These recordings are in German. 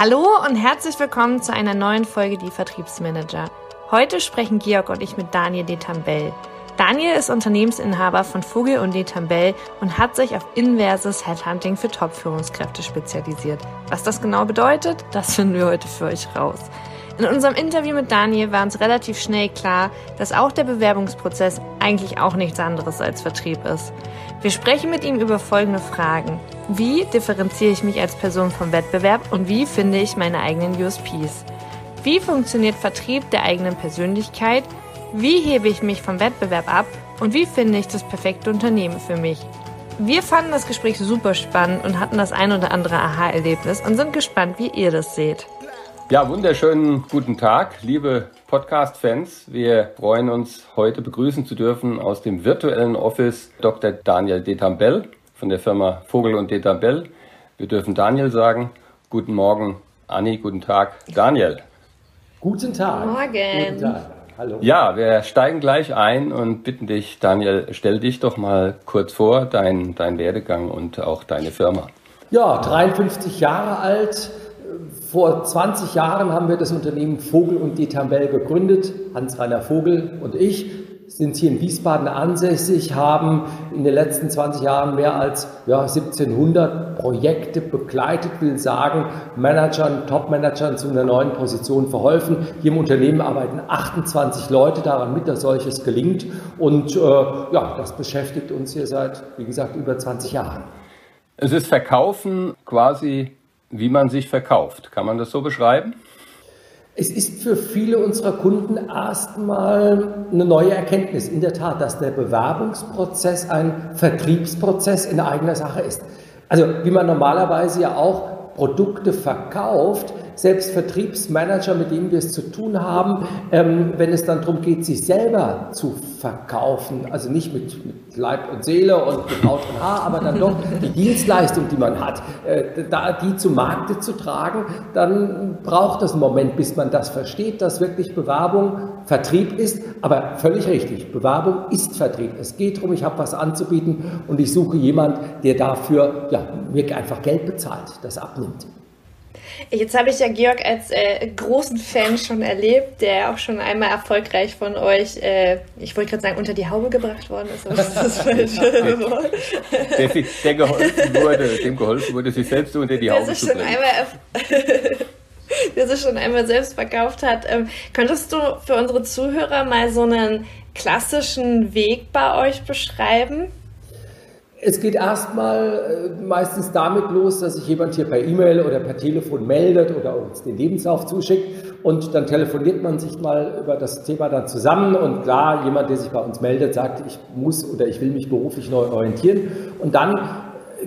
Hallo und herzlich willkommen zu einer neuen Folge Die Vertriebsmanager. Heute sprechen Georg und ich mit Daniel Detambell. Daniel ist Unternehmensinhaber von Vogel und Detambell und hat sich auf inverses Headhunting für Top-Führungskräfte spezialisiert. Was das genau bedeutet, das finden wir heute für euch raus. In unserem Interview mit Daniel war uns relativ schnell klar, dass auch der Bewerbungsprozess eigentlich auch nichts anderes als Vertrieb ist. Wir sprechen mit ihm über folgende Fragen. Wie differenziere ich mich als Person vom Wettbewerb und wie finde ich meine eigenen USPs? Wie funktioniert Vertrieb der eigenen Persönlichkeit? Wie hebe ich mich vom Wettbewerb ab? Und wie finde ich das perfekte Unternehmen für mich? Wir fanden das Gespräch super spannend und hatten das ein oder andere Aha-Erlebnis und sind gespannt, wie ihr das seht. Ja, wunderschönen guten Tag, liebe Podcast-Fans. Wir freuen uns, heute begrüßen zu dürfen aus dem virtuellen Office Dr. Daniel Detambell von der Firma Vogel und Detambell. Wir dürfen Daniel sagen. Guten Morgen, Anni. Guten Tag, Daniel. Guten Tag. Morgen. Guten Tag. Hallo. Ja, wir steigen gleich ein und bitten dich, Daniel, stell dich doch mal kurz vor, dein, dein Werdegang und auch deine Firma. Ja, 53 Jahre alt, vor 20 Jahren haben wir das Unternehmen Vogel und Detambell gegründet. Hans-Rainer Vogel und ich sind hier in Wiesbaden ansässig, haben in den letzten 20 Jahren mehr als ja, 1700 Projekte begleitet, will sagen, Managern, Top-Managern zu einer neuen Position verholfen. Hier im Unternehmen arbeiten 28 Leute daran mit, dass solches gelingt. Und äh, ja, das beschäftigt uns hier seit, wie gesagt, über 20 Jahren. Es ist Verkaufen quasi wie man sich verkauft. Kann man das so beschreiben? Es ist für viele unserer Kunden erstmal eine neue Erkenntnis, in der Tat, dass der Bewerbungsprozess ein Vertriebsprozess in eigener Sache ist. Also wie man normalerweise ja auch Produkte verkauft, selbst Vertriebsmanager, mit denen wir es zu tun haben, ähm, wenn es dann darum geht, sich selber zu verkaufen, also nicht mit, mit Leib und Seele und mit Haut und Haar, aber dann doch die Dienstleistung, die man hat, äh, da die zu Markte zu tragen, dann braucht es einen Moment, bis man das versteht, dass wirklich Bewerbung Vertrieb ist, aber völlig richtig, Bewerbung ist Vertrieb. Es geht darum, ich habe was anzubieten und ich suche jemand, der dafür ja, mir einfach Geld bezahlt, das abnimmt. Jetzt habe ich ja Georg als äh, großen Fan schon erlebt, der auch schon einmal erfolgreich von euch, äh, ich wollte gerade sagen, unter die Haube gebracht worden ist. Was ist das falsche der, der geholfen wurde, dem geholfen wurde, sich selbst unter die Haube zu bringen. der sich schon einmal selbst verkauft hat. Ähm, könntest du für unsere Zuhörer mal so einen klassischen Weg bei euch beschreiben? Es geht erstmal äh, meistens damit los, dass sich jemand hier per E-Mail oder per Telefon meldet oder uns den Lebenslauf zuschickt und dann telefoniert man sich mal über das Thema dann zusammen und klar, jemand, der sich bei uns meldet, sagt, ich muss oder ich will mich beruflich neu orientieren und dann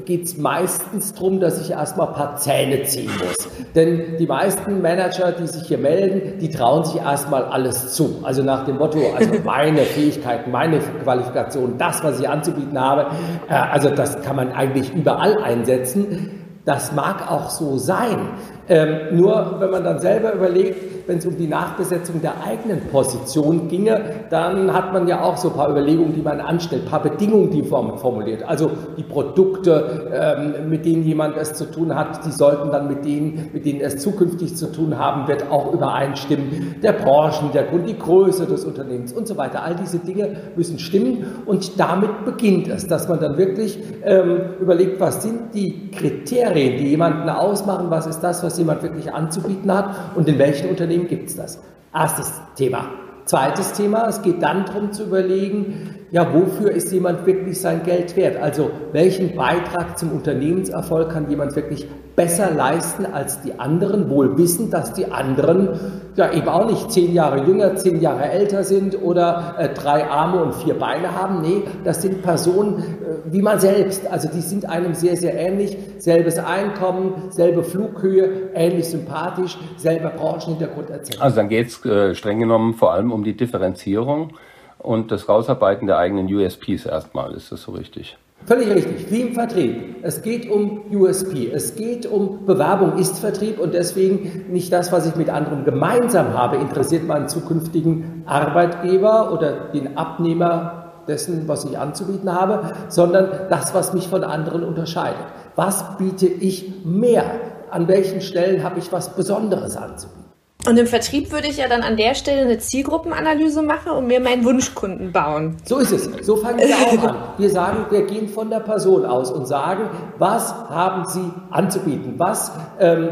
geht es meistens darum, dass ich erstmal ein paar Zähne ziehen muss. Denn die meisten Manager, die sich hier melden, die trauen sich erstmal alles zu. Also nach dem Motto, also meine Fähigkeiten, meine Qualifikation, das, was ich anzubieten habe, äh, also das kann man eigentlich überall einsetzen. Das mag auch so sein. Ähm, nur wenn man dann selber überlegt, wenn es um die Nachbesetzung der eigenen Position ginge, dann hat man ja auch so ein paar Überlegungen, die man anstellt, ein paar Bedingungen, die man formuliert. Also die Produkte, ähm, mit denen jemand es zu tun hat, die sollten dann mit denen, mit denen es zukünftig zu tun haben wird, auch übereinstimmen. Der Branchenhintergrund, die Größe des Unternehmens und so weiter. All diese Dinge müssen stimmen und damit beginnt es, dass man dann wirklich ähm, überlegt, was sind die Kriterien, die jemanden ausmachen, was ist das, was jemand wirklich anzubieten hat und in welchen Unternehmen gibt es das. Erstes Thema. Zweites Thema, es geht dann darum zu überlegen, ja, wofür ist jemand wirklich sein Geld wert? Also welchen Beitrag zum Unternehmenserfolg kann jemand wirklich besser leisten als die anderen, wohl wissend, dass die anderen ja eben auch nicht zehn Jahre jünger, zehn Jahre älter sind oder äh, drei Arme und vier Beine haben. Nee, das sind Personen äh, wie man selbst. Also die sind einem sehr, sehr ähnlich. Selbes Einkommen, selbe Flughöhe, ähnlich sympathisch, selber Branchenhintergrund etc. Also dann geht es äh, streng genommen vor allem um die Differenzierung und das Rausarbeiten der eigenen USPs erstmal. Ist das so richtig? Völlig richtig, wie im Vertrieb. Es geht um USP, es geht um Bewerbung ist Vertrieb und deswegen nicht das, was ich mit anderen gemeinsam habe, interessiert meinen zukünftigen Arbeitgeber oder den Abnehmer dessen, was ich anzubieten habe, sondern das, was mich von anderen unterscheidet. Was biete ich mehr an welchen Stellen habe ich was Besonderes anzubieten. Und im Vertrieb würde ich ja dann an der Stelle eine Zielgruppenanalyse machen und mir meinen Wunschkunden bauen. So ist es. So fangen wir auch an. Wir sagen, wir gehen von der Person aus und sagen, was haben Sie anzubieten? Was ähm,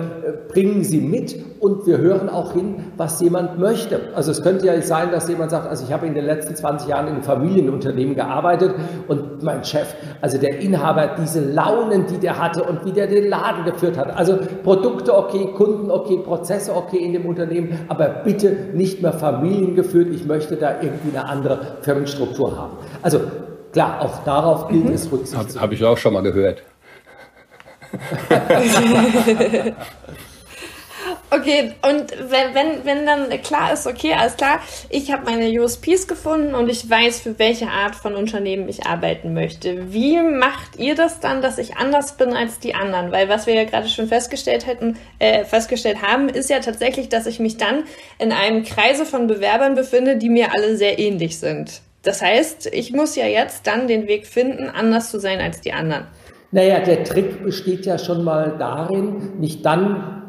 bringen Sie mit? Und wir hören auch hin, was jemand möchte. Also es könnte ja sein, dass jemand sagt, also ich habe in den letzten 20 Jahren in einem Familienunternehmen gearbeitet und mein Chef, also der Inhaber, diese Launen, die der hatte und wie der den Laden geführt hat. Also Produkte okay, Kunden okay, Prozesse okay in dem Unternehmen Unternehmen, aber bitte nicht mehr familiengeführt. Ich möchte da irgendwie eine andere Firmenstruktur haben. Also klar, auch darauf gilt mhm. es Rücksicht Habe hab ich auch schon mal gehört. Okay, und wenn, wenn, wenn dann klar ist, okay, alles klar, ich habe meine USPs gefunden und ich weiß, für welche Art von Unternehmen ich arbeiten möchte. Wie macht ihr das dann, dass ich anders bin als die anderen? Weil was wir ja gerade schon festgestellt hätten, äh, festgestellt haben, ist ja tatsächlich, dass ich mich dann in einem Kreise von Bewerbern befinde, die mir alle sehr ähnlich sind. Das heißt, ich muss ja jetzt dann den Weg finden, anders zu sein als die anderen. Naja, der Trick besteht ja schon mal darin, nicht dann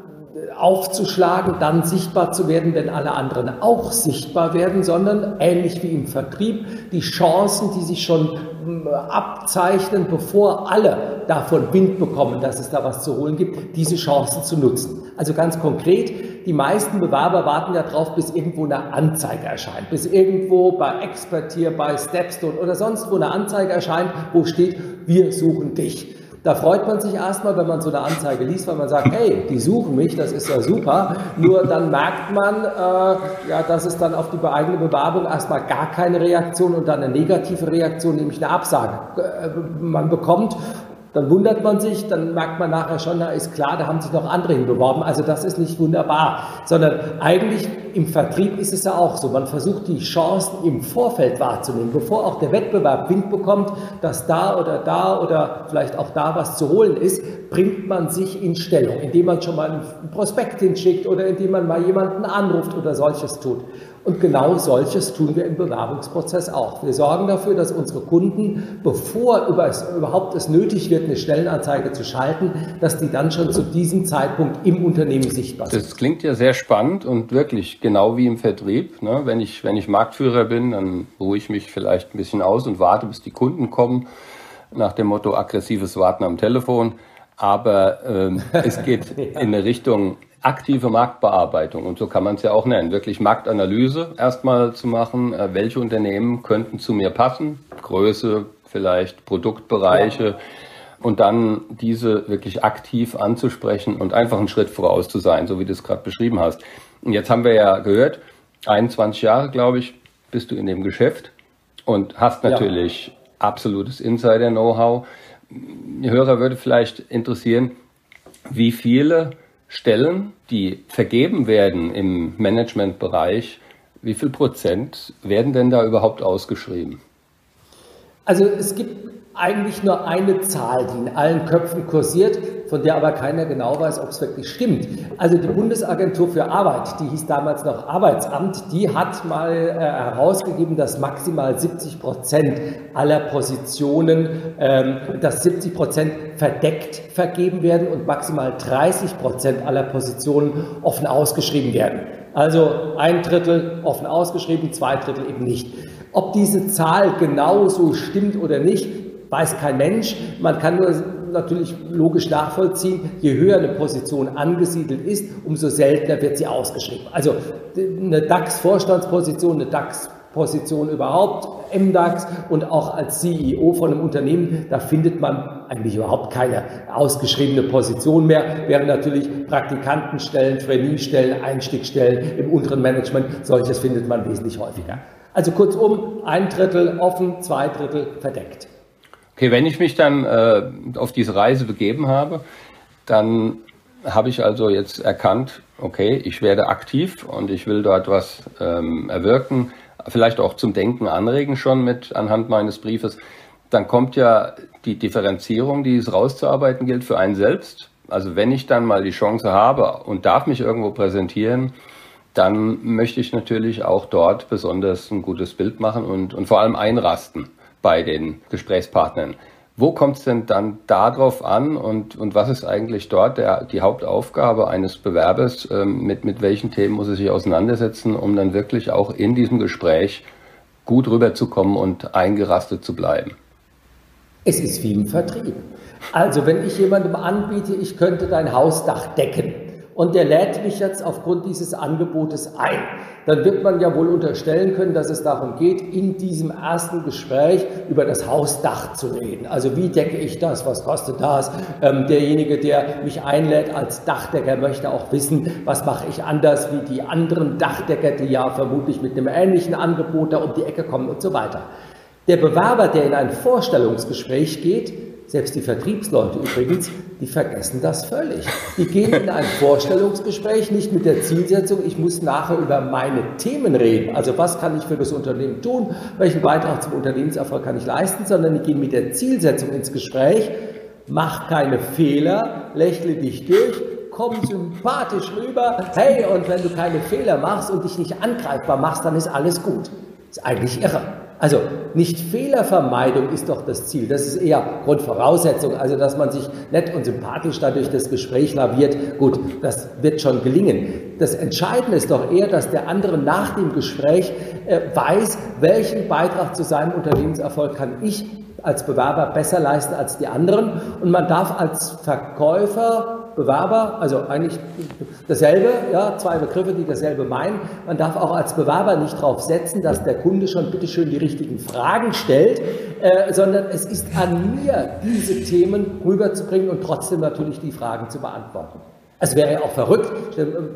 aufzuschlagen, dann sichtbar zu werden, wenn alle anderen auch sichtbar werden, sondern ähnlich wie im Vertrieb die Chancen, die sich schon hm, abzeichnen, bevor alle davon Wind bekommen, dass es da was zu holen gibt, diese Chancen zu nutzen. Also ganz konkret, die meisten Bewerber warten ja drauf, bis irgendwo eine Anzeige erscheint, bis irgendwo bei Expertier, bei Stepstone oder sonst wo eine Anzeige erscheint, wo steht, wir suchen dich. Da freut man sich erstmal, wenn man so eine Anzeige liest, weil man sagt, hey, die suchen mich, das ist ja super. Nur dann merkt man, äh, ja, dass es dann auf die eigene Bewerbung erstmal gar keine Reaktion und dann eine negative Reaktion, nämlich eine Absage äh, man bekommt. Dann wundert man sich, dann merkt man nachher schon, da ist klar, da haben sich noch andere hinbeworben. Also das ist nicht wunderbar, sondern eigentlich im Vertrieb ist es ja auch so. Man versucht die Chancen im Vorfeld wahrzunehmen, bevor auch der Wettbewerb Wind bekommt, dass da oder da oder vielleicht auch da was zu holen ist, bringt man sich in Stellung, indem man schon mal einen Prospekt hinschickt oder indem man mal jemanden anruft oder solches tut. Und genau solches tun wir im Bewerbungsprozess auch. Wir sorgen dafür, dass unsere Kunden, bevor überhaupt es nötig wird, eine Stellenanzeige zu schalten, dass die dann schon zu diesem Zeitpunkt im Unternehmen sichtbar sind. Das klingt ja sehr spannend und wirklich genau wie im Vertrieb. Ne? Wenn, ich, wenn ich Marktführer bin, dann ruhe ich mich vielleicht ein bisschen aus und warte, bis die Kunden kommen, nach dem Motto aggressives Warten am Telefon. Aber ähm, es geht in eine Richtung aktive Marktbearbeitung und so kann man es ja auch nennen, wirklich Marktanalyse erstmal zu machen, äh, welche Unternehmen könnten zu mir passen, Größe, vielleicht Produktbereiche ja. und dann diese wirklich aktiv anzusprechen und einfach einen Schritt voraus zu sein, so wie du es gerade beschrieben hast. Und jetzt haben wir ja gehört, 21 Jahre, glaube ich, bist du in dem Geschäft und hast natürlich ja. absolutes Insider-Know-how. Hörer würde vielleicht interessieren, wie viele Stellen, die vergeben werden im Managementbereich, wie viel Prozent werden denn da überhaupt ausgeschrieben? Also es gibt eigentlich nur eine Zahl, die in allen Köpfen kursiert, von der aber keiner genau weiß, ob es wirklich stimmt. Also die Bundesagentur für Arbeit, die hieß damals noch Arbeitsamt, die hat mal äh, herausgegeben, dass maximal 70 Prozent aller Positionen, ähm, dass 70 Prozent verdeckt vergeben werden und maximal 30 Prozent aller Positionen offen ausgeschrieben werden. Also ein Drittel offen ausgeschrieben, zwei Drittel eben nicht. Ob diese Zahl genau so stimmt oder nicht, weiß kein Mensch. Man kann nur natürlich logisch nachvollziehen, je höher eine Position angesiedelt ist, umso seltener wird sie ausgeschrieben. Also eine DAX-Vorstandsposition, eine DAX-Position überhaupt, MDAX und auch als CEO von einem Unternehmen, da findet man eigentlich überhaupt keine ausgeschriebene Position mehr, während natürlich Praktikantenstellen, Trainee-Stellen, Einstiegsstellen im unteren Management, solches findet man wesentlich häufiger. Also kurzum, ein Drittel offen, zwei Drittel verdeckt. Okay, wenn ich mich dann äh, auf diese Reise begeben habe, dann habe ich also jetzt erkannt, okay, ich werde aktiv und ich will dort was ähm, erwirken, vielleicht auch zum Denken anregen schon mit anhand meines Briefes. Dann kommt ja die Differenzierung, die es rauszuarbeiten gilt für einen selbst. Also wenn ich dann mal die Chance habe und darf mich irgendwo präsentieren, dann möchte ich natürlich auch dort besonders ein gutes Bild machen und, und vor allem einrasten bei den Gesprächspartnern. Wo kommt es denn dann darauf an und, und was ist eigentlich dort der, die Hauptaufgabe eines Bewerbers? Ähm, mit, mit welchen Themen muss er sich auseinandersetzen, um dann wirklich auch in diesem Gespräch gut rüberzukommen und eingerastet zu bleiben? Es ist wie im Vertrieb. Also wenn ich jemandem anbiete, ich könnte dein Hausdach decken, und der lädt mich jetzt aufgrund dieses Angebotes ein. Dann wird man ja wohl unterstellen können, dass es darum geht, in diesem ersten Gespräch über das Hausdach zu reden. Also wie decke ich das? Was kostet das? Ähm, derjenige, der mich einlädt als Dachdecker, möchte auch wissen, was mache ich anders wie die anderen Dachdecker, die ja vermutlich mit einem ähnlichen Angebot da um die Ecke kommen und so weiter. Der Bewerber, der in ein Vorstellungsgespräch geht, selbst die Vertriebsleute übrigens, die vergessen das völlig. Die gehen in ein Vorstellungsgespräch nicht mit der Zielsetzung, ich muss nachher über meine Themen reden. Also was kann ich für das Unternehmen tun? Welchen Beitrag zum Unternehmenserfolg kann ich leisten? Sondern die gehen mit der Zielsetzung ins Gespräch. Mach keine Fehler, lächle dich durch, komm sympathisch rüber. Hey, und wenn du keine Fehler machst und dich nicht angreifbar machst, dann ist alles gut. Ist eigentlich irre. Also nicht Fehlervermeidung ist doch das Ziel. Das ist eher Grundvoraussetzung. Also dass man sich nett und sympathisch dadurch das Gespräch laviert. Gut, das wird schon gelingen. Das Entscheidende ist doch eher, dass der andere nach dem Gespräch äh, weiß, welchen Beitrag zu seinem Unternehmenserfolg kann ich als Bewerber besser leisten als die anderen. Und man darf als Verkäufer Bewerber, also eigentlich dasselbe, ja, zwei Begriffe, die dasselbe meinen. Man darf auch als Bewerber nicht darauf setzen, dass der Kunde schon bitteschön die richtigen Fragen stellt, äh, sondern es ist an mir, diese Themen rüberzubringen und trotzdem natürlich die Fragen zu beantworten. Es wäre ja auch verrückt,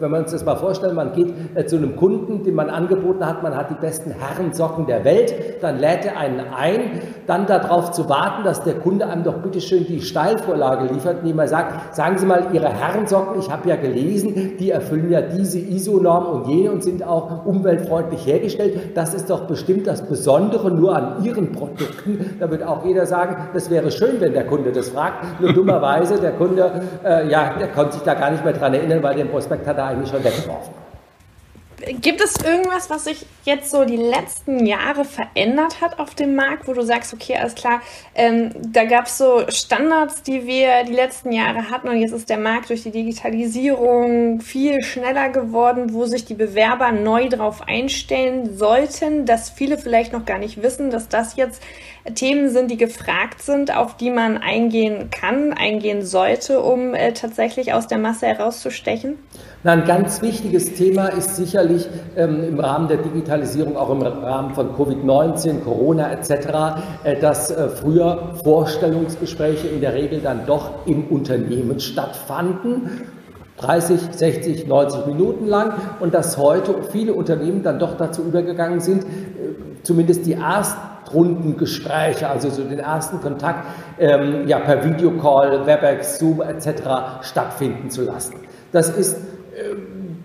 wenn wir uns das mal vorstellen, man geht äh, zu einem Kunden, den man angeboten hat, man hat die besten Herrensocken der Welt, dann lädt er einen ein, dann darauf zu warten, dass der Kunde einem doch bitteschön die Steilvorlage liefert, indem er sagt, sagen Sie mal, Ihre Herrensocken, ich habe ja gelesen, die erfüllen ja diese ISO-Norm und jene und sind auch umweltfreundlich hergestellt. Das ist doch bestimmt das Besondere nur an Ihren Produkten. Da wird auch jeder sagen, das wäre schön, wenn der Kunde das fragt. Nur dummerweise, der Kunde, äh, ja, der konnte sich da gar nicht nicht mehr daran erinnern, weil den Prospekt hat er eigentlich schon weggeworfen. Gibt es irgendwas, was sich jetzt so die letzten Jahre verändert hat auf dem Markt, wo du sagst, okay, alles klar, ähm, da gab es so Standards, die wir die letzten Jahre hatten und jetzt ist der Markt durch die Digitalisierung viel schneller geworden, wo sich die Bewerber neu darauf einstellen sollten, dass viele vielleicht noch gar nicht wissen, dass das jetzt Themen sind, die gefragt sind, auf die man eingehen kann, eingehen sollte, um äh, tatsächlich aus der Masse herauszustechen? Na, ein ganz wichtiges Thema ist sicherlich ähm, im Rahmen der Digitalisierung, auch im Rahmen von Covid-19, Corona etc., äh, dass äh, früher Vorstellungsgespräche in der Regel dann doch im Unternehmen stattfanden. 30, 60, 90 Minuten lang und dass heute viele Unternehmen dann doch dazu übergegangen sind, äh, zumindest die ersten Rundengespräche, also so den ersten Kontakt ähm, ja, per Videocall, WebEx, Zoom etc. stattfinden zu lassen. Das ist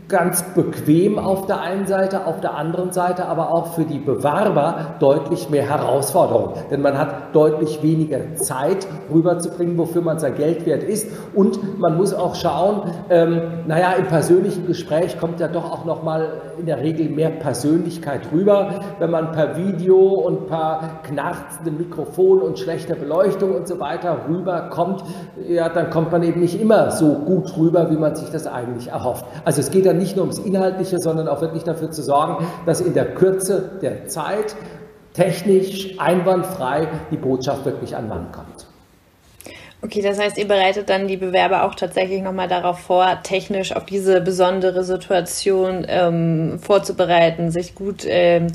ganz bequem auf der einen Seite, auf der anderen Seite aber auch für die Bewerber deutlich mehr Herausforderung. Denn man hat deutlich weniger Zeit rüberzubringen, wofür man sein Geld wert ist. Und man muss auch schauen, ähm, naja, im persönlichen Gespräch kommt ja doch auch nochmal in der Regel mehr Persönlichkeit rüber. Wenn man per Video und per knarzendem Mikrofon und schlechter Beleuchtung und so weiter rüberkommt, ja, dann kommt man eben nicht immer so gut rüber, wie man sich das eigentlich erhofft. Also es geht dann nicht nur ums Inhaltliche, sondern auch wirklich dafür zu sorgen, dass in der Kürze der Zeit technisch einwandfrei die Botschaft wirklich an Mann kommt. Okay, das heißt, ihr bereitet dann die Bewerber auch tatsächlich nochmal darauf vor, technisch auf diese besondere Situation ähm, vorzubereiten, sich gut ähm,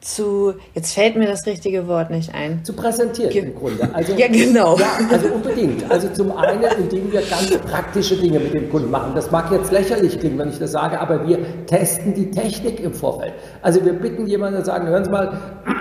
zu, jetzt fällt mir das richtige Wort nicht ein. Zu präsentieren Ge im Grunde. Also, ja, genau. Ja, also unbedingt. Also zum einen, indem wir ganz praktische Dinge mit dem Kunden machen. Das mag jetzt lächerlich klingen, wenn ich das sage, aber wir testen die Technik im Vorfeld. Also wir bitten jemanden, sagen, hören Sie mal,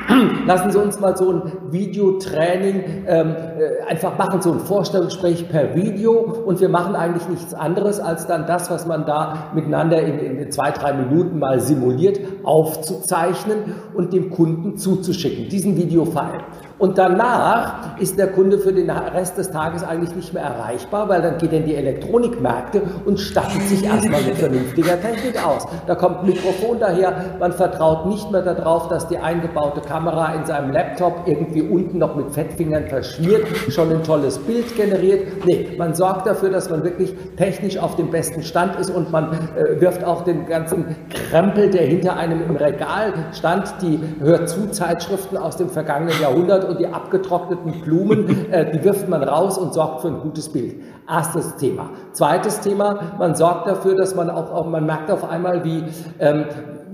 lassen Sie uns mal so ein Videotraining ähm, äh, einfach machen, so ein Vorstellungsgespräch per Video und wir machen eigentlich nichts anderes, als dann das, was man da miteinander in, in zwei, drei Minuten mal simuliert, aufzuzeichnen und dem Kunden zuzuschicken, diesen Videofile. Und danach ist der Kunde für den Rest des Tages eigentlich nicht mehr erreichbar, weil dann geht er in die Elektronikmärkte und stattet sich erstmal mit vernünftiger Technik aus. Da kommt ein Mikrofon daher, man vertraut nicht mehr darauf, dass die eingebaute Kamera in seinem Laptop irgendwie unten noch mit Fettfingern verschmiert, schon ein tolles Bild generiert. Nee, man sorgt dafür, dass man wirklich technisch auf dem besten Stand ist und man äh, wirft auch den ganzen Krempel, der hinter einem im Regal stand, die Hör-zu-Zeitschriften aus dem vergangenen Jahrhundert und die abgetrockneten Blumen, äh, die wirft man raus und sorgt für ein gutes Bild. Erstes Thema. Zweites Thema, man sorgt dafür, dass man auch, auch man merkt auf einmal, wie ähm,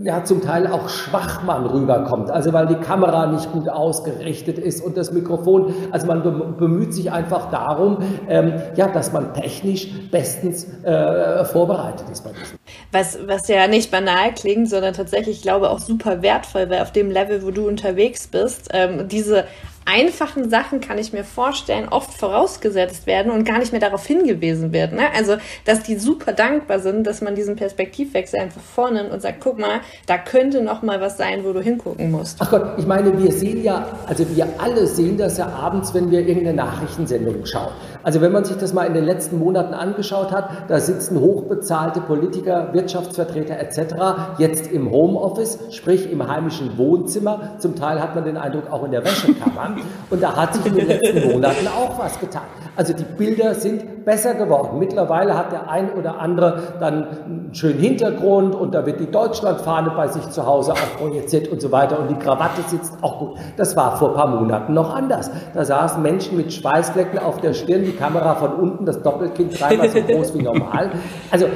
ja zum Teil auch schwach man rüberkommt. Also weil die Kamera nicht gut ausgerichtet ist und das Mikrofon. Also man bemüht sich einfach darum, ähm, ja, dass man technisch bestens äh, vorbereitet ist bei diesem. Was, was ja nicht banal klingt, sondern tatsächlich, ich glaube, auch super wertvoll, weil auf dem Level, wo du unterwegs bist, ähm, diese einfachen Sachen, kann ich mir vorstellen, oft vorausgesetzt werden und gar nicht mehr darauf hingewiesen wird. Ne? Also, dass die super dankbar sind, dass man diesen Perspektivwechsel einfach vornimmt und sagt, guck mal, da könnte noch mal was sein, wo du hingucken musst. Ach Gott, ich meine, wir sehen ja, also wir alle sehen das ja abends, wenn wir irgendeine Nachrichtensendung schauen. Also wenn man sich das mal in den letzten Monaten angeschaut hat, da sitzen hochbezahlte Politiker, Wirtschaftsvertreter etc. jetzt im Homeoffice, sprich im heimischen Wohnzimmer. Zum Teil hat man den Eindruck auch in der Wäschekammer. Und da hat sich in den letzten Monaten auch was getan. Also die Bilder sind besser geworden. Mittlerweile hat der ein oder andere dann einen schönen Hintergrund und da wird die Deutschlandfahne bei sich zu Hause auch projiziert und so weiter und die Krawatte sitzt auch gut. Das war vor ein paar Monaten noch anders. Da saßen Menschen mit Schweißflecken auf der Stirn, die Kamera von unten, das Doppelkind dreimal so groß wie normal. Also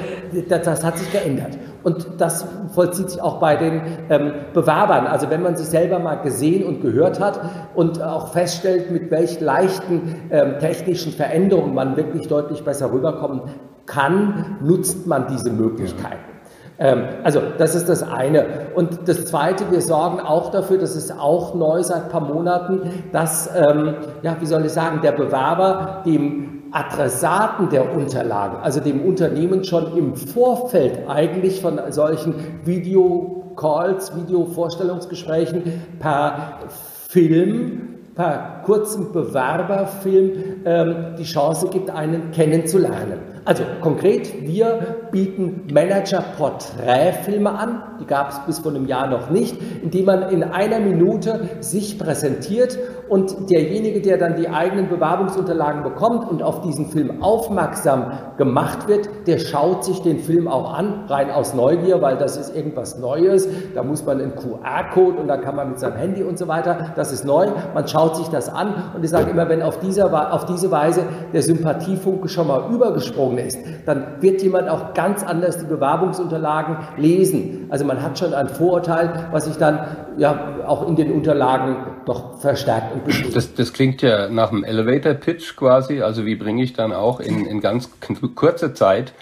das, das hat sich geändert. Und das vollzieht sich auch bei den ähm, Bewerbern. Also wenn man sich selber mal gesehen und gehört hat und auch feststellt, mit welch leichten ähm, technischen Veränderungen man wirklich deutlich besser rüberkommen kann, nutzt man diese Möglichkeiten. Ähm, also das ist das eine. Und das Zweite, wir sorgen auch dafür, das ist auch neu seit ein paar Monaten, dass, ähm, ja, wie soll ich sagen, der Bewerber dem Adressaten der Unterlagen, also dem Unternehmen schon im Vorfeld eigentlich von solchen Videocalls, Videovorstellungsgesprächen per Film, per kurzem Bewerberfilm ähm, die Chance gibt, einen kennenzulernen. Also konkret, wir bieten Manager-Porträtfilme an, die gab es bis vor einem Jahr noch nicht, indem man in einer Minute sich präsentiert. Und derjenige, der dann die eigenen Bewerbungsunterlagen bekommt und auf diesen Film aufmerksam gemacht wird, der schaut sich den Film auch an, rein aus Neugier, weil das ist irgendwas Neues, da muss man einen QR-Code und da kann man mit seinem Handy und so weiter, das ist neu, man schaut sich das an. Und ich sage immer, wenn auf, dieser, auf diese Weise der Sympathiefunke schon mal übergesprungen ist, dann wird jemand auch ganz anders die Bewerbungsunterlagen lesen. Also man hat schon ein Vorurteil, was sich dann ja auch in den Unterlagen doch verstärkt und bestätigt. Das, das klingt ja nach einem Elevator-Pitch quasi. Also wie bringe ich dann auch in, in ganz kurzer Zeit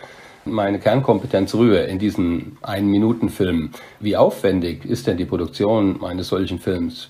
meine Kernkompetenz rüber in diesen Ein-Minuten-Film. Wie aufwendig ist denn die Produktion eines solchen Films?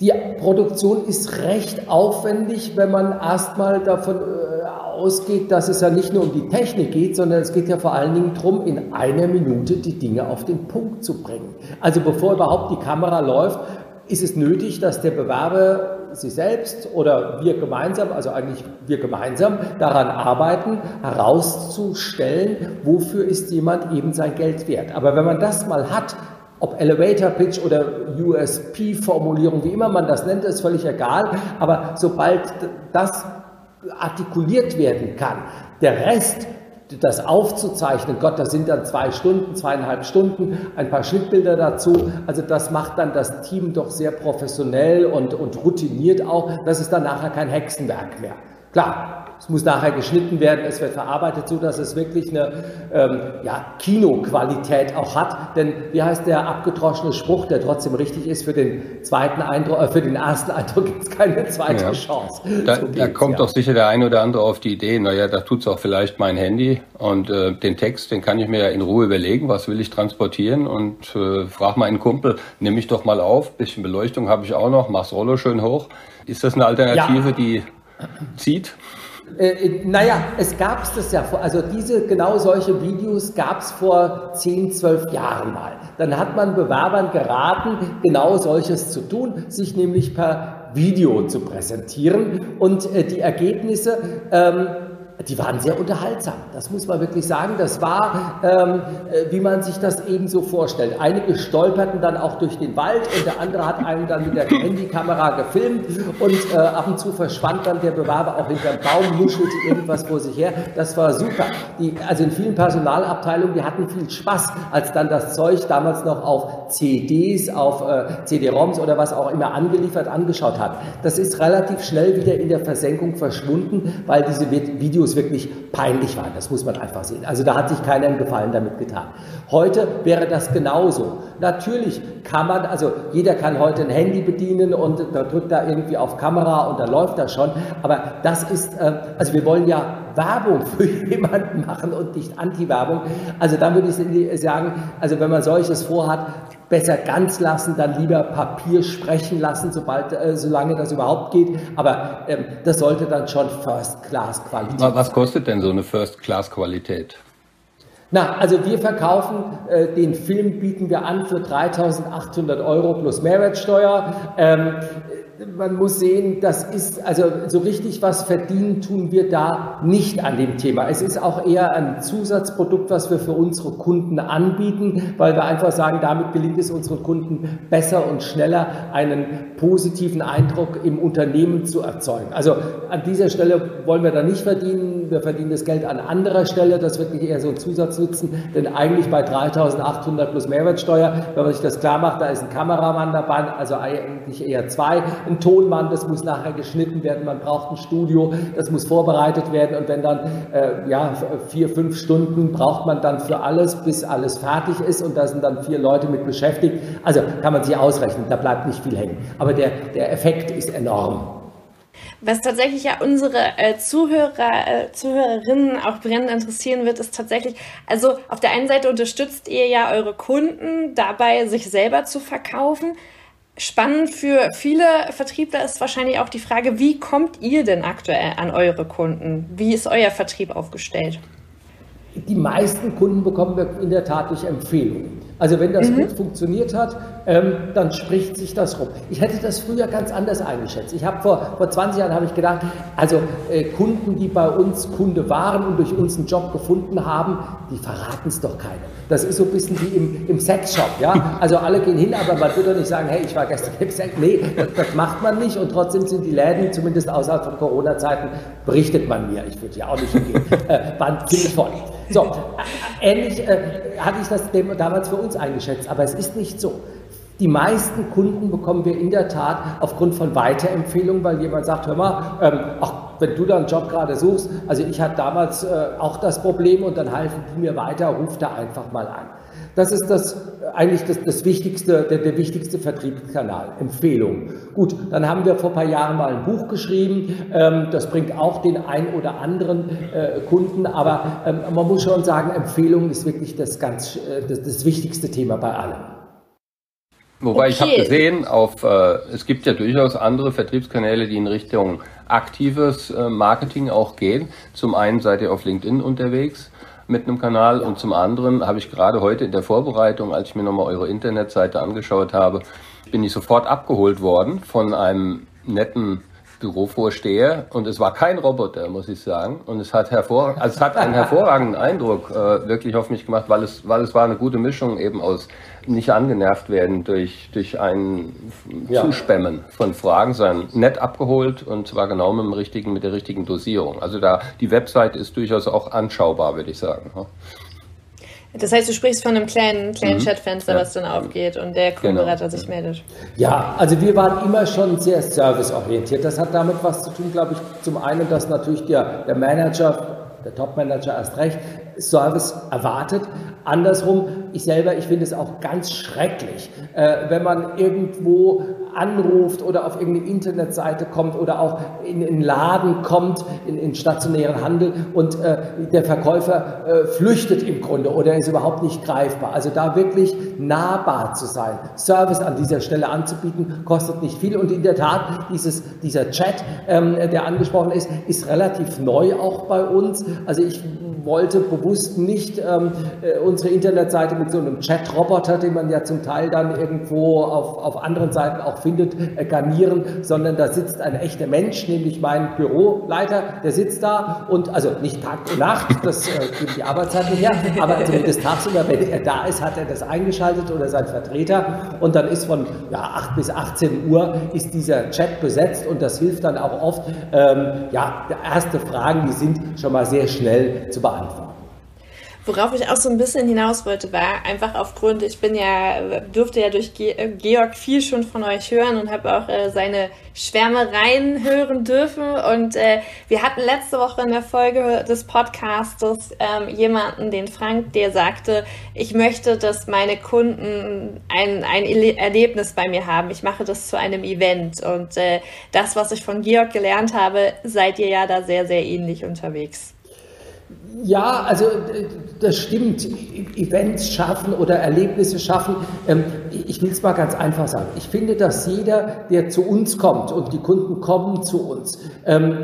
Die Produktion ist recht aufwendig, wenn man erstmal davon äh, ausgeht, dass es ja nicht nur um die Technik geht, sondern es geht ja vor allen Dingen darum, in einer Minute die Dinge auf den Punkt zu bringen. Also bevor überhaupt die Kamera läuft, ist es nötig, dass der Bewerber Sie selbst oder wir gemeinsam, also eigentlich wir gemeinsam, daran arbeiten, herauszustellen, wofür ist jemand eben sein Geld wert. Aber wenn man das mal hat, ob Elevator Pitch oder USP-Formulierung, wie immer man das nennt, ist völlig egal. Aber sobald das artikuliert werden kann, der Rest, das aufzuzeichnen, Gott, das sind dann zwei Stunden, zweieinhalb Stunden, ein paar Schnittbilder dazu. Also das macht dann das Team doch sehr professionell und, und routiniert auch. Das ist dann nachher kein Hexenwerk mehr. Klar, es muss nachher geschnitten werden, es wird verarbeitet, so dass es wirklich eine ähm, ja, Kinoqualität auch hat. Denn wie heißt der abgedroschene Spruch, der trotzdem richtig ist, für den zweiten Eindruck, äh, für den ersten Eindruck gibt es keine zweite ja. Chance. Da, so da kommt ja. doch sicher der eine oder andere auf die Idee, naja, da tut es auch vielleicht mein Handy und äh, den Text, den kann ich mir ja in Ruhe überlegen, was will ich transportieren und äh, frag mal einen Kumpel, nehme ich doch mal auf, bisschen Beleuchtung habe ich auch noch, mach's Rollo schön hoch. Ist das eine Alternative, ja. die zieht? Äh, äh, naja, es gab es das ja vor, also diese, genau solche Videos gab es vor 10, 12 Jahren mal. Dann hat man Bewerbern geraten, genau solches zu tun, sich nämlich per Video zu präsentieren. Und äh, die Ergebnisse, ähm, die waren sehr unterhaltsam. Das muss man wirklich sagen. Das war, ähm, äh, wie man sich das eben so vorstellt. Einige stolperten dann auch durch den Wald und der andere hat einen dann mit der Handykamera gefilmt und äh, ab und zu verschwand dann der Bewerber auch hinter dem Baum, nuschelte irgendwas vor sich her. Das war super. Die, also in vielen Personalabteilungen, die hatten viel Spaß, als dann das Zeug damals noch auf CDs, auf äh, CD-ROMs oder was auch immer angeliefert, angeschaut hat. Das ist relativ schnell wieder in der Versenkung verschwunden, weil diese Videos es wirklich peinlich waren. Das muss man einfach sehen. Also da hat sich keiner einen Gefallen damit getan. Heute wäre das genauso. Natürlich kann man, also jeder kann heute ein Handy bedienen und da drückt da irgendwie auf Kamera und dann läuft das schon. Aber das ist, äh, also wir wollen ja Werbung für jemanden machen und nicht Anti-Werbung. Also dann würde ich sagen, also wenn man solches vorhat, besser ganz lassen, dann lieber Papier sprechen lassen, sobald, äh, solange das überhaupt geht. Aber ähm, das sollte dann schon First-Class-Qualität. Was kostet denn so eine First-Class-Qualität? Na, also wir verkaufen äh, den Film, bieten wir an für 3.800 Euro plus Mehrwertsteuer. Ähm, man muss sehen, das ist, also so richtig was verdienen tun wir da nicht an dem Thema. Es ist auch eher ein Zusatzprodukt, was wir für unsere Kunden anbieten, weil wir einfach sagen, damit gelingt es unseren Kunden besser und schneller, einen positiven Eindruck im Unternehmen zu erzeugen. Also an dieser Stelle wollen wir da nicht verdienen. Wir verdienen das Geld an anderer Stelle. Das wird nicht eher so ein Zusatznutzen, denn eigentlich bei 3.800 plus Mehrwertsteuer, wenn man sich das klar macht, da ist ein Kameramann dabei, also eigentlich eher zwei ein Tonmann, das muss nachher geschnitten werden, man braucht ein Studio, das muss vorbereitet werden und wenn dann äh, ja, vier, fünf Stunden braucht man dann für alles, bis alles fertig ist und da sind dann vier Leute mit beschäftigt. Also kann man sich ausrechnen, da bleibt nicht viel hängen. Aber der, der Effekt ist enorm. Was tatsächlich ja unsere äh, Zuhörer, äh, Zuhörerinnen auch brennend interessieren wird, ist tatsächlich, also auf der einen Seite unterstützt ihr ja eure Kunden dabei, sich selber zu verkaufen. Spannend für viele Vertriebler ist wahrscheinlich auch die Frage, wie kommt ihr denn aktuell an eure Kunden? Wie ist euer Vertrieb aufgestellt? Die meisten Kunden bekommen wir in der Tat durch Empfehlungen. Also wenn das mhm. gut funktioniert hat, ähm, dann spricht sich das rum. Ich hätte das früher ganz anders eingeschätzt. Ich habe vor, vor 20 Jahren habe ich gedacht, also äh, Kunden, die bei uns Kunde waren und durch uns einen Job gefunden haben, die verraten es doch keinem. Das ist so ein bisschen wie im, im Sexshop, ja. Also alle gehen hin, aber man würde doch nicht sagen, hey, ich war gestern im Sex. Nee, das, das, macht man nicht und trotzdem sind die Läden, zumindest außerhalb von Corona-Zeiten, berichtet man mir. Ich würde ja auch nicht hingehen. äh, waren ziemlich voll. So, äh, ähnlich äh, hatte ich das damals für uns eingeschätzt, aber es ist nicht so. Die meisten Kunden bekommen wir in der Tat aufgrund von Weiterempfehlungen, weil jemand sagt, hör mal, ähm, ach, wenn du da einen Job gerade suchst, also ich hatte damals äh, auch das Problem und dann halfen die mir weiter, ruf da einfach mal an. Das ist das eigentlich das, das wichtigste, der, der, wichtigste Vertriebskanal, Empfehlung. Gut, dann haben wir vor ein paar Jahren mal ein Buch geschrieben. Ähm, das bringt auch den ein oder anderen äh, Kunden, aber ähm, man muss schon sagen, Empfehlung ist wirklich das ganz äh, das, das wichtigste Thema bei allem. Wobei okay. ich habe gesehen, auf, äh, es gibt ja durchaus andere Vertriebskanäle, die in Richtung aktives äh, Marketing auch gehen. Zum einen seid ihr auf LinkedIn unterwegs mit einem Kanal. Und zum anderen habe ich gerade heute in der Vorbereitung, als ich mir nochmal eure Internetseite angeschaut habe, bin ich sofort abgeholt worden von einem netten Bürovorsteher und es war kein Roboter, muss ich sagen. Und es hat, hervor, also es hat einen hervorragenden Eindruck äh, wirklich auf mich gemacht, weil es, weil es war eine gute Mischung eben aus nicht angenervt werden durch, durch ein ja. Zuspammen von Fragen, sondern nett abgeholt und zwar genau mit, dem richtigen, mit der richtigen Dosierung. Also da die Website ist durchaus auch anschaubar, würde ich sagen. Das heißt, du sprichst von einem kleinen, kleinen mhm. Chatfenster, ja. was dann aufgeht und der Kundenberater genau. sich meldet. Ja, also wir waren immer schon sehr serviceorientiert. Das hat damit was zu tun, glaube ich, zum einen, dass natürlich der, der Manager der Top-Manager erst recht, Service erwartet. Andersrum, ich selber, ich finde es auch ganz schrecklich, äh, wenn man irgendwo anruft oder auf irgendeine Internetseite kommt oder auch in einen Laden kommt, in, in stationären Handel und äh, der Verkäufer äh, flüchtet im Grunde oder ist überhaupt nicht greifbar. Also da wirklich nahbar zu sein, Service an dieser Stelle anzubieten, kostet nicht viel und in der Tat, dieses, dieser Chat, ähm, der angesprochen ist, ist relativ neu auch bei uns. Also ich wollte bewusst nicht ähm, äh, unsere Internetseite mit so einem Chat-Roboter, den man ja zum Teil dann irgendwo auf, auf anderen Seiten auch findet, äh, garnieren, sondern da sitzt ein echter Mensch, nämlich mein Büroleiter, der sitzt da und also nicht Tag und Nacht, das äh, gibt die Arbeitszeit nicht her, aber zumindest tagsüber, wenn er da ist, hat er das eingeschaltet oder sein Vertreter und dann ist von ja, 8 bis 18 Uhr ist dieser Chat besetzt und das hilft dann auch oft, ähm, ja, erste Fragen, die sind schon mal sehr schnell zu beantworten. Worauf ich auch so ein bisschen hinaus wollte, war einfach aufgrund, ich bin ja, durfte ja durch äh, Georg viel schon von euch hören und habe auch äh, seine Schwärmereien hören dürfen. Und äh, wir hatten letzte Woche in der Folge des Podcastes ähm, jemanden, den Frank, der sagte, ich möchte, dass meine Kunden ein, ein Erlebnis bei mir haben. Ich mache das zu einem Event. Und äh, das, was ich von Georg gelernt habe, seid ihr ja da sehr, sehr ähnlich unterwegs. Ja, also äh, das stimmt. Events schaffen oder Erlebnisse schaffen. Ähm, ich will es mal ganz einfach sagen. Ich finde, dass jeder, der zu uns kommt und die Kunden kommen zu uns, ähm,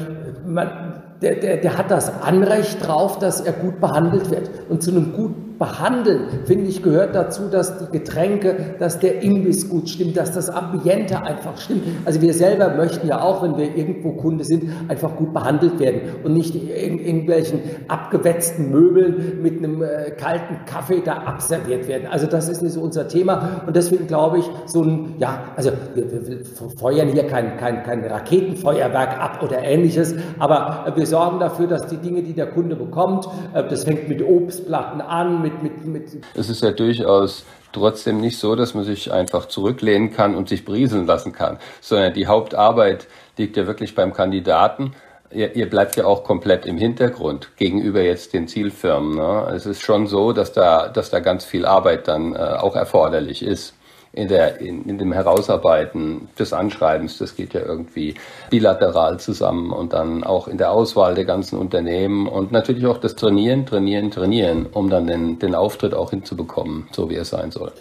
der, der, der hat das Anrecht drauf, dass er gut behandelt wird. Und zu einem gut behandeln, finde ich, gehört dazu, dass die Getränke, dass der Imbiss gut stimmt, dass das Ambiente einfach stimmt. Also wir selber möchten ja auch, wenn wir irgendwo Kunde sind, einfach gut behandelt werden und nicht in irgendwelchen abgewetzten Möbeln mit einem äh, kalten Kaffee da abserviert werden. Also das ist nicht so unser Thema und deswegen glaube ich, so ein, ja, also wir, wir feuern hier kein, kein, kein Raketenfeuerwerk ab oder ähnliches, aber wir sorgen dafür, dass die Dinge, die der Kunde bekommt, äh, das fängt mit Obstplatten an, mit, mit, mit. Es ist ja durchaus trotzdem nicht so, dass man sich einfach zurücklehnen kann und sich brieseln lassen kann, sondern die Hauptarbeit liegt ja wirklich beim Kandidaten. Ihr, ihr bleibt ja auch komplett im Hintergrund gegenüber jetzt den Zielfirmen. Ne? Es ist schon so, dass da, dass da ganz viel Arbeit dann äh, auch erforderlich ist in, der, in, in dem Herausarbeiten des Anschreibens, das geht ja irgendwie bilateral zusammen und dann auch in der Auswahl der ganzen Unternehmen und natürlich auch das Trainieren, Trainieren, Trainieren, um dann den, den Auftritt auch hinzubekommen, so wie es sein soll.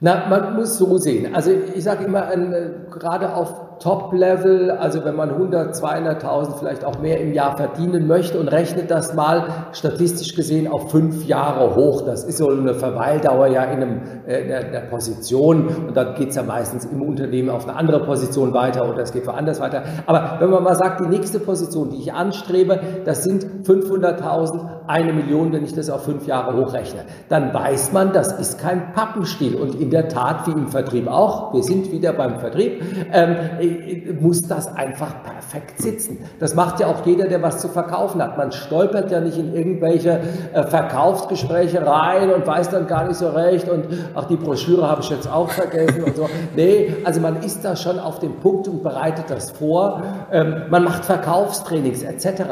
Na, man muss so sehen. Also ich sage immer, ein, gerade auf Top-Level, also wenn man 100, 200.000, vielleicht auch mehr im Jahr verdienen möchte und rechnet das mal statistisch gesehen auf fünf Jahre hoch. Das ist so eine Verweildauer ja in, einem, äh, in einer Position und dann geht es ja meistens im Unternehmen auf eine andere Position weiter oder es geht woanders weiter. Aber wenn man mal sagt, die nächste Position, die ich anstrebe, das sind 500.000, eine Million, wenn ich das auf fünf Jahre hochrechne, dann weiß man, das ist kein Pappenstiel. Und in der Tat, wie im Vertrieb auch, wir sind wieder beim Vertrieb, ähm, muss das einfach perfekt sitzen. Das macht ja auch jeder, der was zu verkaufen hat. Man stolpert ja nicht in irgendwelche äh, Verkaufsgespräche rein und weiß dann gar nicht so recht und ach, die Broschüre habe ich jetzt auch vergessen und so. Nee, also man ist da schon auf dem Punkt und bereitet das vor. Ähm, man macht Verkaufstrainings etc.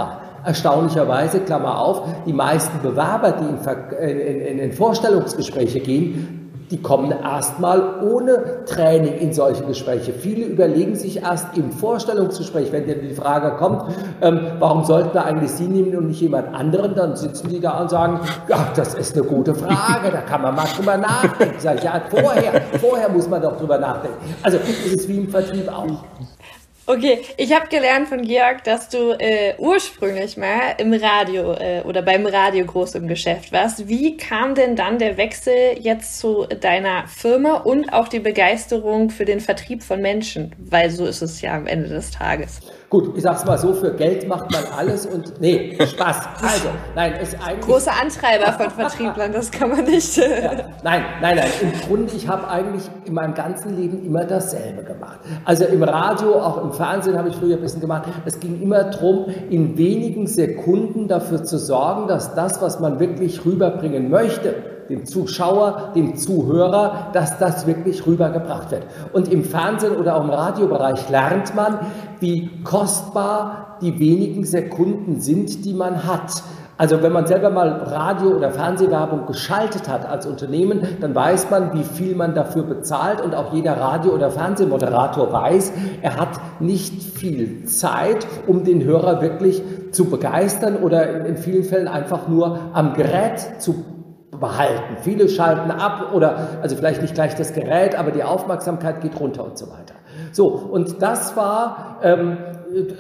Erstaunlicherweise, Klammer auf, die meisten Bewerber, die in, in, in, in Vorstellungsgespräche gehen, die kommen erstmal ohne Training in solche Gespräche. Viele überlegen sich erst im Vorstellungsgespräch, wenn dann die Frage kommt, ähm, warum sollten wir eigentlich Sie nehmen und nicht jemand anderen, dann sitzen die da und sagen, ja, das ist eine gute Frage, da kann man mal drüber nachdenken. Sag ich, ja, vorher, vorher muss man doch drüber nachdenken. Also es ist wie im Vertrieb auch. Okay, ich habe gelernt von Georg, dass du äh, ursprünglich mal im Radio äh, oder beim Radio groß im Geschäft warst. Wie kam denn dann der Wechsel jetzt zu deiner Firma und auch die Begeisterung für den Vertrieb von Menschen? Weil so ist es ja am Ende des Tages. Gut, ich sag's mal so, für Geld macht man alles und nee, Spaß. Also, nein, ist eigentlich. Große Antreiber von Vertrieblern, das kann man nicht. ja, nein, nein, nein. Im Grunde, ich habe eigentlich in meinem ganzen Leben immer dasselbe gemacht. Also im Radio, auch im Fernsehen habe ich früher ein bisschen gemacht. Es ging immer darum, in wenigen Sekunden dafür zu sorgen, dass das, was man wirklich rüberbringen möchte, dem Zuschauer, dem Zuhörer, dass das wirklich rübergebracht wird. Und im Fernsehen oder auch im Radiobereich lernt man, wie kostbar die wenigen Sekunden sind, die man hat. Also wenn man selber mal Radio- oder Fernsehwerbung geschaltet hat als Unternehmen, dann weiß man, wie viel man dafür bezahlt und auch jeder Radio- oder Fernsehmoderator weiß, er hat nicht viel Zeit, um den Hörer wirklich zu begeistern oder in vielen Fällen einfach nur am Gerät zu behalten. Viele schalten ab oder also vielleicht nicht gleich das Gerät, aber die Aufmerksamkeit geht runter und so weiter. So, und das war ähm,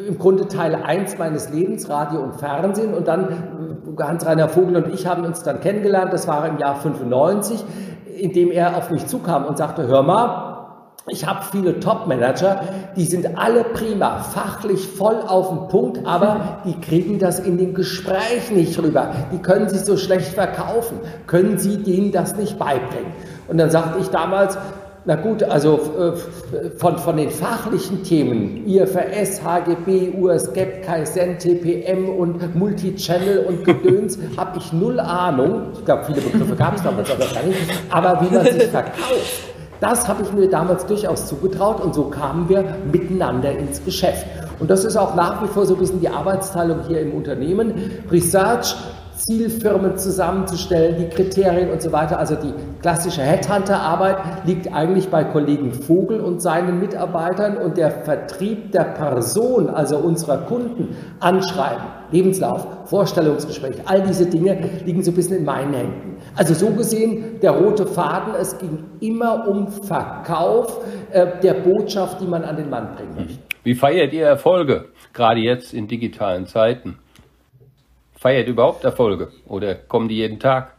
im Grunde Teil 1 meines Lebens, Radio und Fernsehen. Und dann Hans-Rainer Vogel und ich haben uns dann kennengelernt, das war im Jahr 95, indem er auf mich zukam und sagte, hör mal, ich habe viele Top-Manager, die sind alle prima, fachlich voll auf den Punkt, aber die kriegen das in dem Gespräch nicht rüber. Die können sich so schlecht verkaufen. Können Sie denen das nicht beibringen? Und dann sagte ich damals, na gut, also von, von den fachlichen Themen, IFRS, HGB, USGAP, Kaizen, TPM und Multichannel und Gedöns, habe ich null Ahnung. Ich glaube, viele Begriffe gab es damals aber gar nicht. Aber wie man sich verkauft, das habe ich mir damals durchaus zugetraut und so kamen wir miteinander ins Geschäft. Und das ist auch nach wie vor so ein bisschen die Arbeitsteilung hier im Unternehmen. Research Zielfirmen zusammenzustellen, die Kriterien und so weiter. Also die klassische Headhunter-Arbeit liegt eigentlich bei Kollegen Vogel und seinen Mitarbeitern und der Vertrieb der Person, also unserer Kunden, Anschreiben, Lebenslauf, Vorstellungsgespräch, all diese Dinge liegen so ein bisschen in meinen Händen. Also so gesehen, der rote Faden, es ging immer um Verkauf äh, der Botschaft, die man an den Mann bringen möchte. Wie feiert ihr Erfolge, gerade jetzt in digitalen Zeiten? Feiert überhaupt Erfolge oder kommen die jeden Tag?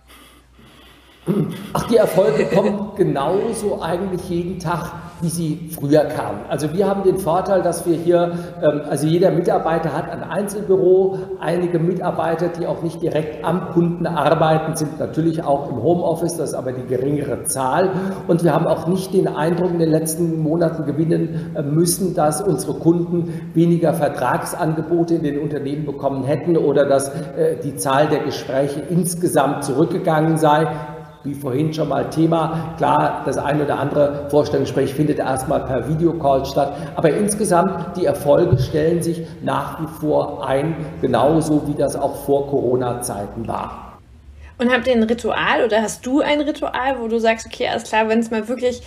Ach, die Erfolge kommen genauso eigentlich jeden Tag, wie sie früher kamen. Also wir haben den Vorteil, dass wir hier, ähm, also jeder Mitarbeiter hat ein Einzelbüro, einige Mitarbeiter, die auch nicht direkt am Kunden arbeiten, sind natürlich auch im Homeoffice, das ist aber die geringere Zahl. Und wir haben auch nicht den Eindruck in den letzten Monaten gewinnen äh, müssen, dass unsere Kunden weniger Vertragsangebote in den Unternehmen bekommen hätten oder dass äh, die Zahl der Gespräche insgesamt zurückgegangen sei wie vorhin schon mal Thema. Klar, das eine oder andere Vorstellungsgespräch findet erstmal per Videocall statt. Aber insgesamt, die Erfolge stellen sich nach wie vor ein, genauso wie das auch vor Corona-Zeiten war. Und habt ihr ein Ritual oder hast du ein Ritual, wo du sagst, okay, alles klar, wenn es mal wirklich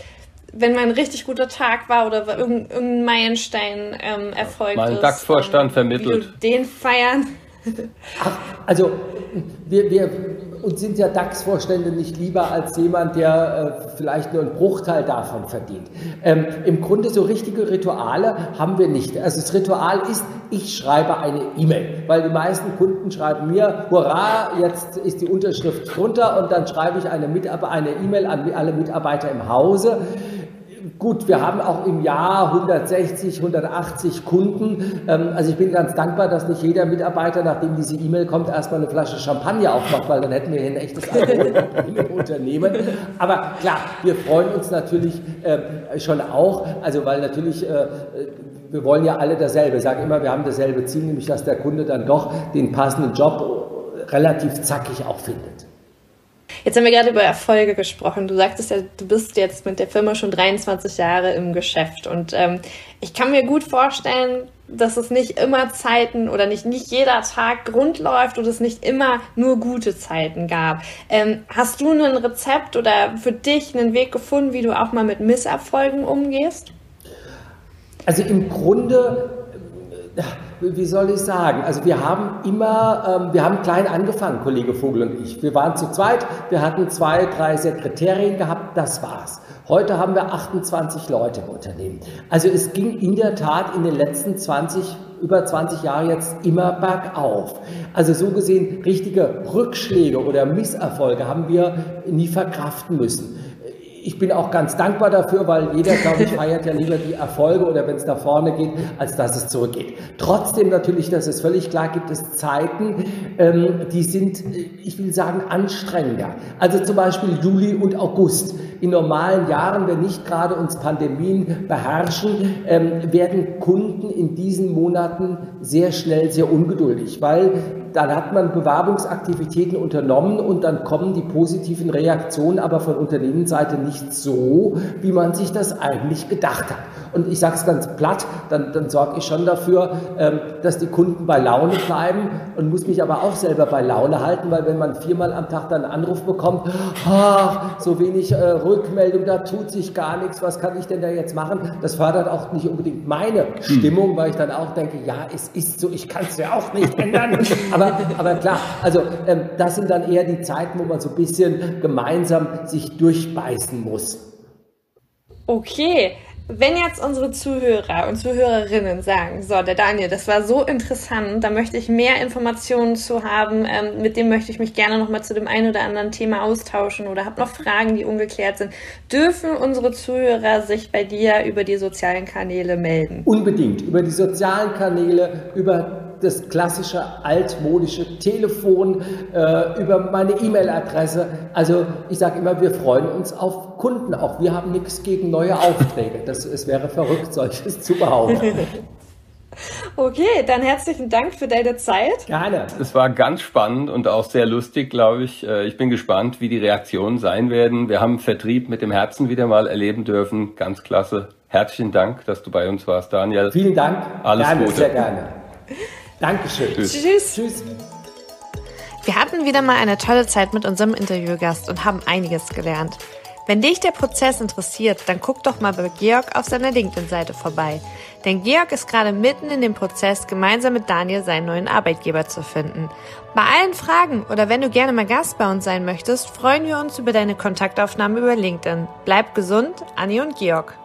wenn mal ein richtig guter Tag war oder irgendein Meilenstein ähm, erfolgt mal ein DAX-Vorstand ähm, vermittelt. den feiern. Ach, also wir, wir uns sind ja DAX-Vorstände nicht lieber als jemand, der äh, vielleicht nur einen Bruchteil davon verdient. Ähm, Im Grunde so richtige Rituale haben wir nicht. Also das Ritual ist, ich schreibe eine E-Mail, weil die meisten Kunden schreiben mir, hurra, jetzt ist die Unterschrift drunter und dann schreibe ich eine E-Mail an alle Mitarbeiter im Hause. Gut, wir haben auch im Jahr 160, 180 Kunden. Ähm, also ich bin ganz dankbar, dass nicht jeder Mitarbeiter, nachdem diese E-Mail kommt, erstmal eine Flasche Champagner aufmacht, weil dann hätten wir hier ein echtes Unternehmen. Aber klar, wir freuen uns natürlich ähm, schon auch, also weil natürlich äh, wir wollen ja alle dasselbe. Ich sage immer, wir haben dasselbe Ziel, nämlich dass der Kunde dann doch den passenden Job relativ zackig auch findet. Jetzt haben wir gerade über Erfolge gesprochen. Du sagtest ja, du bist jetzt mit der Firma schon 23 Jahre im Geschäft. Und ähm, ich kann mir gut vorstellen, dass es nicht immer Zeiten oder nicht, nicht jeder Tag rund läuft und es nicht immer nur gute Zeiten gab. Ähm, hast du ein Rezept oder für dich einen Weg gefunden, wie du auch mal mit Misserfolgen umgehst? Also im Grunde wie soll ich sagen? Also wir haben immer, ähm, wir haben klein angefangen, Kollege Vogel und ich. Wir waren zu zweit, wir hatten zwei, drei Sekretärinnen gehabt, das war's. Heute haben wir 28 Leute im Unternehmen. Also es ging in der Tat in den letzten 20, über 20 Jahren jetzt immer bergauf. Also so gesehen, richtige Rückschläge oder Misserfolge haben wir nie verkraften müssen ich bin auch ganz dankbar dafür, weil jeder, glaube ich, feiert ja lieber die Erfolge oder wenn es nach vorne geht, als dass es zurückgeht. Trotzdem natürlich, das ist völlig klar, gibt es Zeiten, ähm, die sind, ich will sagen, anstrengender. Also zum Beispiel Juli und August. In normalen Jahren, wenn nicht gerade uns Pandemien beherrschen, ähm, werden Kunden in diesen Monaten sehr schnell sehr ungeduldig, weil dann hat man Bewerbungsaktivitäten unternommen und dann kommen die positiven Reaktionen aber von Unternehmensseite nicht so, wie man sich das eigentlich gedacht hat. Und ich sage es ganz platt, dann, dann sorge ich schon dafür, ähm, dass die Kunden bei Laune bleiben und muss mich aber auch selber bei Laune halten, weil wenn man viermal am Tag dann einen Anruf bekommt, ach, so wenig äh, Rückmeldung, da tut sich gar nichts, was kann ich denn da jetzt machen? Das fördert auch nicht unbedingt meine Stimmung, weil ich dann auch denke, ja, es ist so, ich kann es ja auch nicht ändern. aber, aber klar, also ähm, das sind dann eher die Zeiten, wo man so ein bisschen gemeinsam sich durchbeißen muss. Okay, Wenn jetzt unsere Zuhörer und Zuhörerinnen sagen, so, der Daniel, das war so interessant, da möchte ich mehr Informationen zu haben, ähm, mit dem möchte ich mich gerne nochmal zu dem einen oder anderen Thema austauschen oder habe noch Fragen, die ungeklärt sind, dürfen unsere Zuhörer sich bei dir über die sozialen Kanäle melden? Unbedingt, über die sozialen Kanäle, über das klassische altmodische Telefon, äh, über meine E-Mail-Adresse. Also ich sage immer, wir freuen uns auf Kunden. Auch wir haben nichts gegen neue Aufträge. Das, es wäre verrückt, solches zu behaupten. Okay, dann herzlichen Dank für deine Zeit. Gerne. Es war ganz spannend und auch sehr lustig, glaube ich. Äh, ich bin gespannt, wie die Reaktionen sein werden. Wir haben Vertrieb mit dem Herzen wieder mal erleben dürfen. Ganz klasse. Herzlichen Dank, dass du bei uns warst, Daniel. Vielen Dank. Alles gerne, Gute. Sehr gerne. Dankeschön. Tschüss. Tschüss. Tschüss. Wir hatten wieder mal eine tolle Zeit mit unserem Interviewgast und haben einiges gelernt. Wenn dich der Prozess interessiert, dann guck doch mal bei Georg auf seiner LinkedIn-Seite vorbei. Denn Georg ist gerade mitten in dem Prozess, gemeinsam mit Daniel seinen neuen Arbeitgeber zu finden. Bei allen Fragen oder wenn du gerne mal Gast bei uns sein möchtest, freuen wir uns über deine Kontaktaufnahme über LinkedIn. Bleib gesund, Anni und Georg.